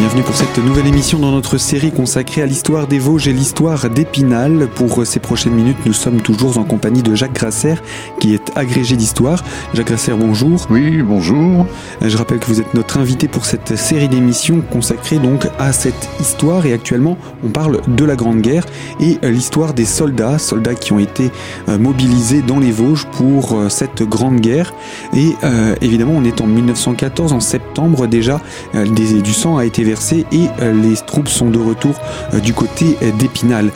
bienvenue pour cette nouvelle émission dans notre série consacrée à l'histoire des Vosges et l'histoire d'Épinal. Pour ces prochaines minutes, nous sommes toujours en compagnie de Jacques Grasser, qui est agrégé d'histoire. Jacques Grasser, bonjour. Oui, bonjour. Je rappelle que vous êtes notre invité pour cette série d'émissions consacrée donc à cette histoire et actuellement on parle de la Grande Guerre et l'histoire des soldats, soldats qui ont été euh, mobilisés dans les Vosges pour euh, cette Grande Guerre. Et euh, évidemment, on est en 1914, en septembre déjà, du sang a été et les troupes sont de retour du côté d'Épinal.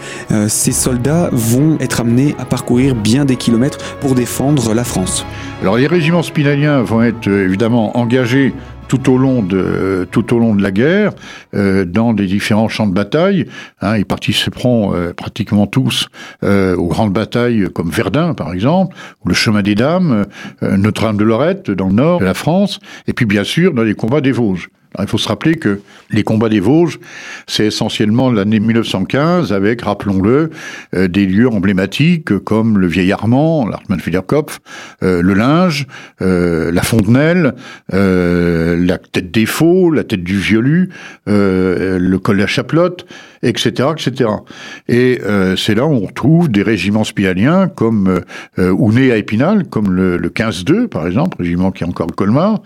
Ces soldats vont être amenés à parcourir bien des kilomètres pour défendre la France. Alors les régiments spinaliens vont être évidemment engagés tout au long de tout au long de la guerre euh, dans des différents champs de bataille. Hein, ils participeront euh, pratiquement tous euh, aux grandes batailles comme Verdun par exemple, ou le Chemin des Dames, Notre-Dame de Lorette dans le nord de la France, et puis bien sûr dans les combats des Vosges il faut se rappeler que les combats des Vosges, c'est essentiellement l'année 1915 avec, rappelons-le, euh, des lieux emblématiques comme le Vieil Armand, l'Artmann Federkopf, euh, le Linge, euh, la Fontenelle, la tête des Faux, la tête du Violu, le col de la Chaplotte, etc., etc. Et c'est là où on retrouve des régiments comme ou nés à Épinal, comme le, le 15-2 par exemple, régiment qui est encore le Colmar,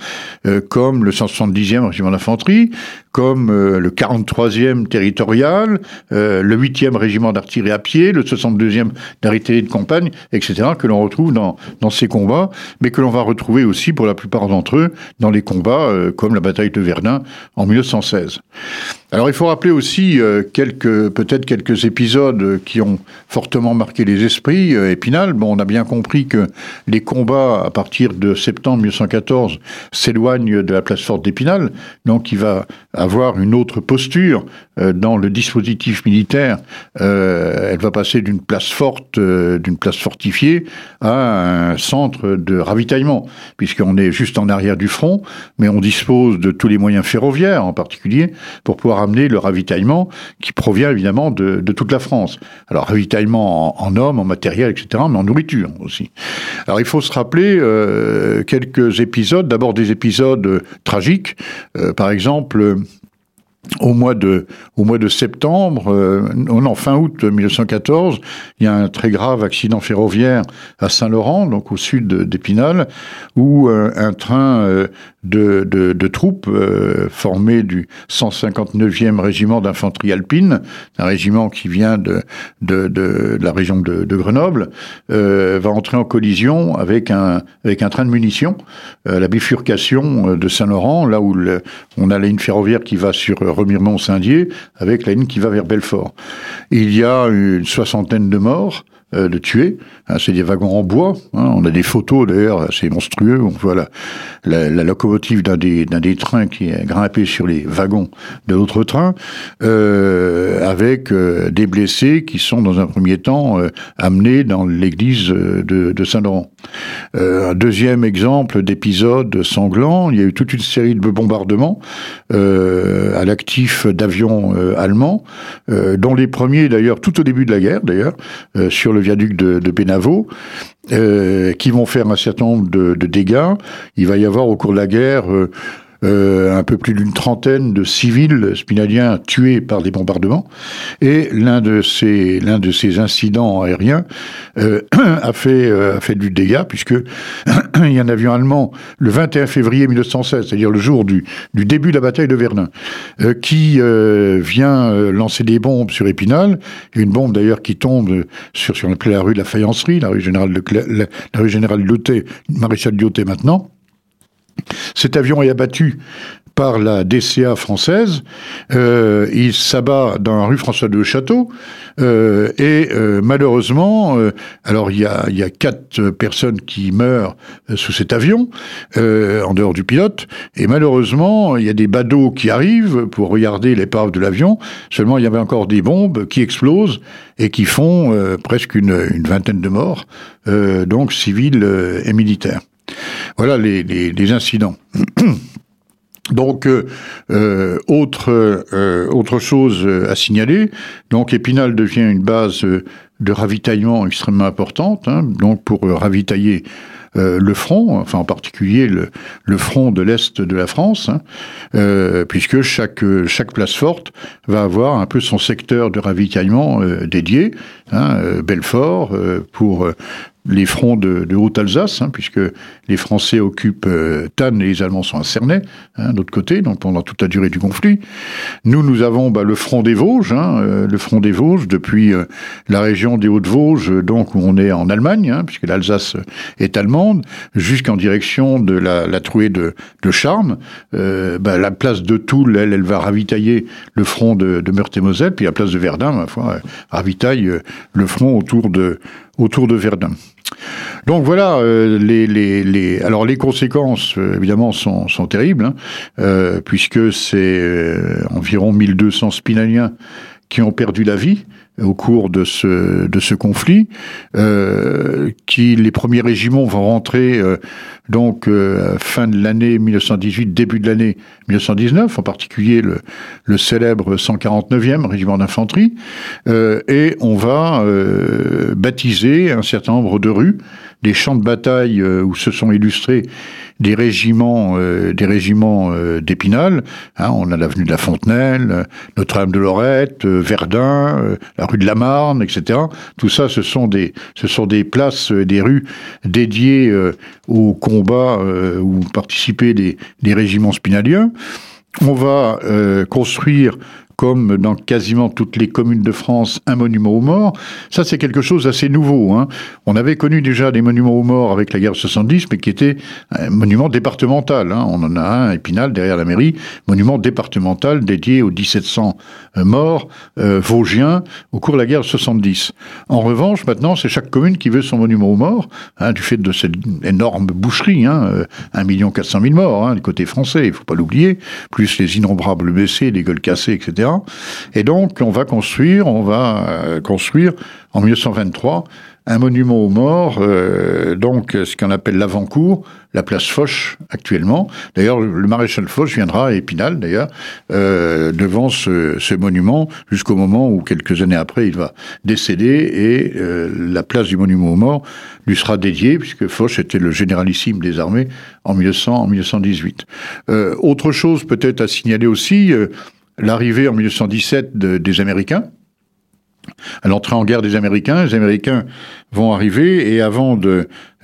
comme le 170e régiment d'infanterie, comme euh, le 43e territorial, euh, le 8e régiment d'artillerie à pied, le 62e d'artillerie de campagne, etc., que l'on retrouve dans, dans ces combats, mais que l'on va retrouver aussi pour la plupart d'entre eux dans les combats euh, comme la bataille de Verdun en 1916. Alors il faut rappeler aussi quelques peut-être quelques épisodes qui ont fortement marqué les esprits. Épinal, bon, on a bien compris que les combats à partir de septembre 1914 s'éloignent de la place forte d'Épinal, donc il va avoir une autre posture euh, dans le dispositif militaire. Euh, elle va passer d'une place forte, euh, d'une place fortifiée, à un centre de ravitaillement, puisqu'on est juste en arrière du front, mais on dispose de tous les moyens ferroviaires en particulier pour pouvoir amener le ravitaillement qui provient évidemment de, toute la France. Alors ravitaillement en, hommes, en matériel, etc., mais en nourriture aussi. Alors il faut se rappeler quelques épisodes, d'abord des épisodes tragiques, par exemple au mois de au mois de septembre, euh, non fin août 1914, il y a un très grave accident ferroviaire à Saint-Laurent, donc au sud d'Épinal, où euh, un train euh, de, de, de, troupes euh, formé du 159e régiment d'infanterie alpine, un régiment qui vient de de, de, la région de, Grenoble, va entrer en collision avec un avec un train de munitions, la bifurcation de Saint-Laurent, là où on a la ligne ferroviaire qui va sur Remiremont-Saint-Dié avec la ligne qui va vers Belfort. Il y a une soixantaine de morts. Euh, de tuer. Hein, c'est des wagons en bois. Hein. on a des photos d'ailleurs assez monstrueux. On voit la, locomotive d'un des, trains qui est grimpé sur les wagons de l'autre train, euh, avec euh, des blessés qui sont dans un premier temps amenés dans l'église de, de Saint-Laurent. un deuxième exemple d'épisode sanglant, il y a eu toute une série de bombardements à l'actif d'avions allemands, dont les premiers d'ailleurs tout au début de la guerre d'ailleurs, sur le le viaduc de, de euh, qui vont faire un certain nombre de, dégâts. Il va y avoir au cours de la guerre euh, un peu plus d'une trentaine de civils spinaliens tués par des bombardements. Et l'un de ces l'un de ces incidents aériens euh, a fait euh, a fait du dégât puisque il y a un avion allemand le 21 février 1916, c'est-à-dire le jour du du début de la bataille de Verdun, qui vient lancer des bombes sur Épinal, une bombe d'ailleurs qui tombe sur sur la rue de la Faïencerie, la rue générale de la, rue générale Lyoté, maréchal Lyoté maintenant. Cet avion est abattu par la DCA française. Euh, il s'abat dans la rue François de Château. Euh, et euh, malheureusement, alors il y a, quatre personnes qui meurent sous cet avion, en dehors du pilote. Et malheureusement, il y a des badauds qui arrivent pour regarder l'épave de l'avion. Seulement, il y avait encore des bombes qui explosent et qui font presque une, vingtaine de morts, donc civils et militaires. Voilà les, incidents. Donc, euh, euh, autre, euh, autre chose à signaler, donc Épinal devient une base de ravitaillement extrêmement importante, hein, donc pour ravitailler le front, enfin en particulier le, front de l'Est de la France, hein, puisque chaque, place forte va avoir un peu son secteur de ravitaillement dédié. Hein, Belfort pour les fronts de, de Haute-Alsace, hein, puisque les Français occupent euh, Tannes et les Allemands sont à Cernay, hein, d'autre côté, donc pendant toute la durée du conflit. Nous, nous avons bah, le front des Vosges, hein, euh, le front des Vosges depuis euh, la région des Hautes-Vosges, donc où on est en Allemagne, hein, puisque l'Alsace est allemande, jusqu'en direction de la, la trouée de, de Charmes. Bah, la place de Toul, elle, elle va ravitailler le front de, de Meurthe-et-Moselle, puis la place de Verdun, ma foi, ravitaille le front autour de autour de Verdun. Donc voilà, euh, les, alors conséquences euh, évidemment sont, sont terribles, hein, euh, puisque c'est environ 1200 spinaliens qui ont perdu la vie au cours de ce, de ce conflit, euh, qui les premiers régiments vont rentrer euh, donc euh, fin de l'année 1918, début de l'année 1919, en particulier le, le célèbre 149e régiment d'infanterie, euh, et on va euh, baptiser un certain nombre de rues, des champs de bataille où se sont illustrés des régiments, euh, des euh, d'Épinal. Hein, on a l'avenue de la Fontenelle, Notre-Dame de Lorette, euh, Verdun, la rue de la Marne, etc. Tout ça, ce sont des, ce sont des places, des rues dédiées au combat où participaient des régiments spinaliens. On va construire comme dans quasiment toutes les communes de France, un monument aux morts. Ça, c'est quelque chose d'assez nouveau. Hein. On avait connu déjà des monuments aux morts avec la guerre 70, mais qui était un monument départemental. Hein. On en a un à Épinal, derrière la mairie, monument départemental dédié aux 1700 euh, morts euh, vosgiens au cours de la guerre 70. En revanche, maintenant, c'est chaque commune qui veut son monument aux morts, hein, du fait de cette énorme boucherie, hein, 1 million 400 000 morts, du côté français, il faut pas l'oublier, plus les innombrables blessés, les gueules cassées, etc. Et donc, on va construire, on va euh, construire en 1923 un monument aux morts, euh, donc ce qu'on appelle l'avant-cour, la place Foch actuellement. D'ailleurs, le maréchal Foch viendra à Épinal, d'ailleurs, euh, devant ce, monument, jusqu'au moment où, quelques années après, il va décéder et la place du monument aux morts lui sera dédiée, puisque Foch était le généralissime des armées en 1900, en 1918. autre chose peut-être à signaler aussi, l'arrivée en 1917 des Américains, à l'entrée en guerre des Américains. Les Américains vont arriver et avant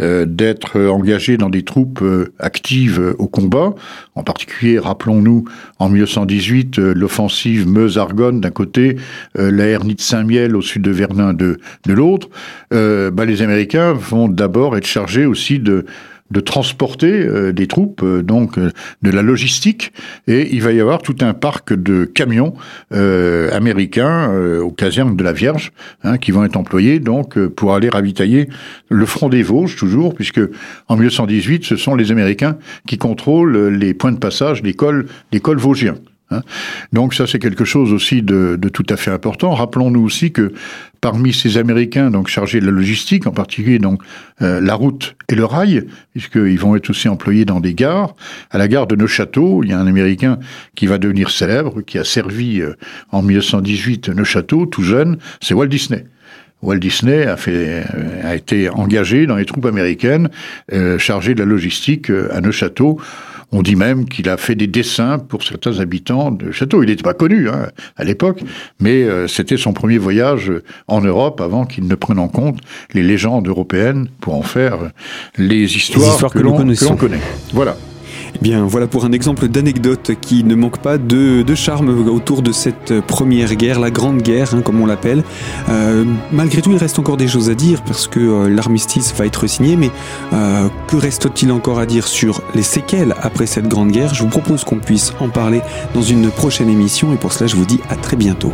euh, d'être engagés dans des troupes euh, actives au combat, en particulier, rappelons-nous, en 1918, euh, l'offensive Meuse-Argonne d'un côté, la hernie de Saint-Miel au sud de Verdun de, de l'autre, bah, les Américains vont d'abord être chargés aussi de de transporter euh, des troupes, euh, donc euh, de la logistique, et il va y avoir tout un parc de camions américains aux casernes de la Vierge, hein, qui vont être employés donc pour aller ravitailler le front des Vosges toujours, puisque en 1918, ce sont les Américains qui contrôlent les points de passage des cols, des cols vosgiens. Hein. Donc ça c'est quelque chose aussi de, tout à fait important. Rappelons-nous aussi que parmi ces Américains donc chargés de la logistique, en particulier donc euh, la route et le rail, puisqu'ils vont être aussi employés dans des gares. À la gare de Neuchâteau, il y a un Américain qui va devenir célèbre, qui a servi euh, en 1918 Neuchâteau, tout jeune, c'est Walt Disney. Walt Disney a, fait, euh, a été engagé dans les troupes américaines, chargé de la logistique à Neuchâteau. On dit même qu'il a fait des dessins pour certains habitants de château. Il n'était pas connu hein, à l'époque, mais euh, c'était son premier voyage en Europe avant qu'il ne prenne en compte les légendes européennes pour en faire les histoires, que, l'on connaît. Voilà. Bien, voilà pour un exemple d'anecdote qui ne manque pas de, charme autour de cette première guerre, la Grande Guerre, hein, comme on l'appelle. Euh, malgré tout, il reste encore des choses à dire parce que euh, l'armistice va être signé, mais euh, que reste-t-il encore à dire sur les séquelles après cette Grande Guerre? Je vous propose qu'on puisse en parler dans une prochaine émission et pour cela, je vous dis à très bientôt.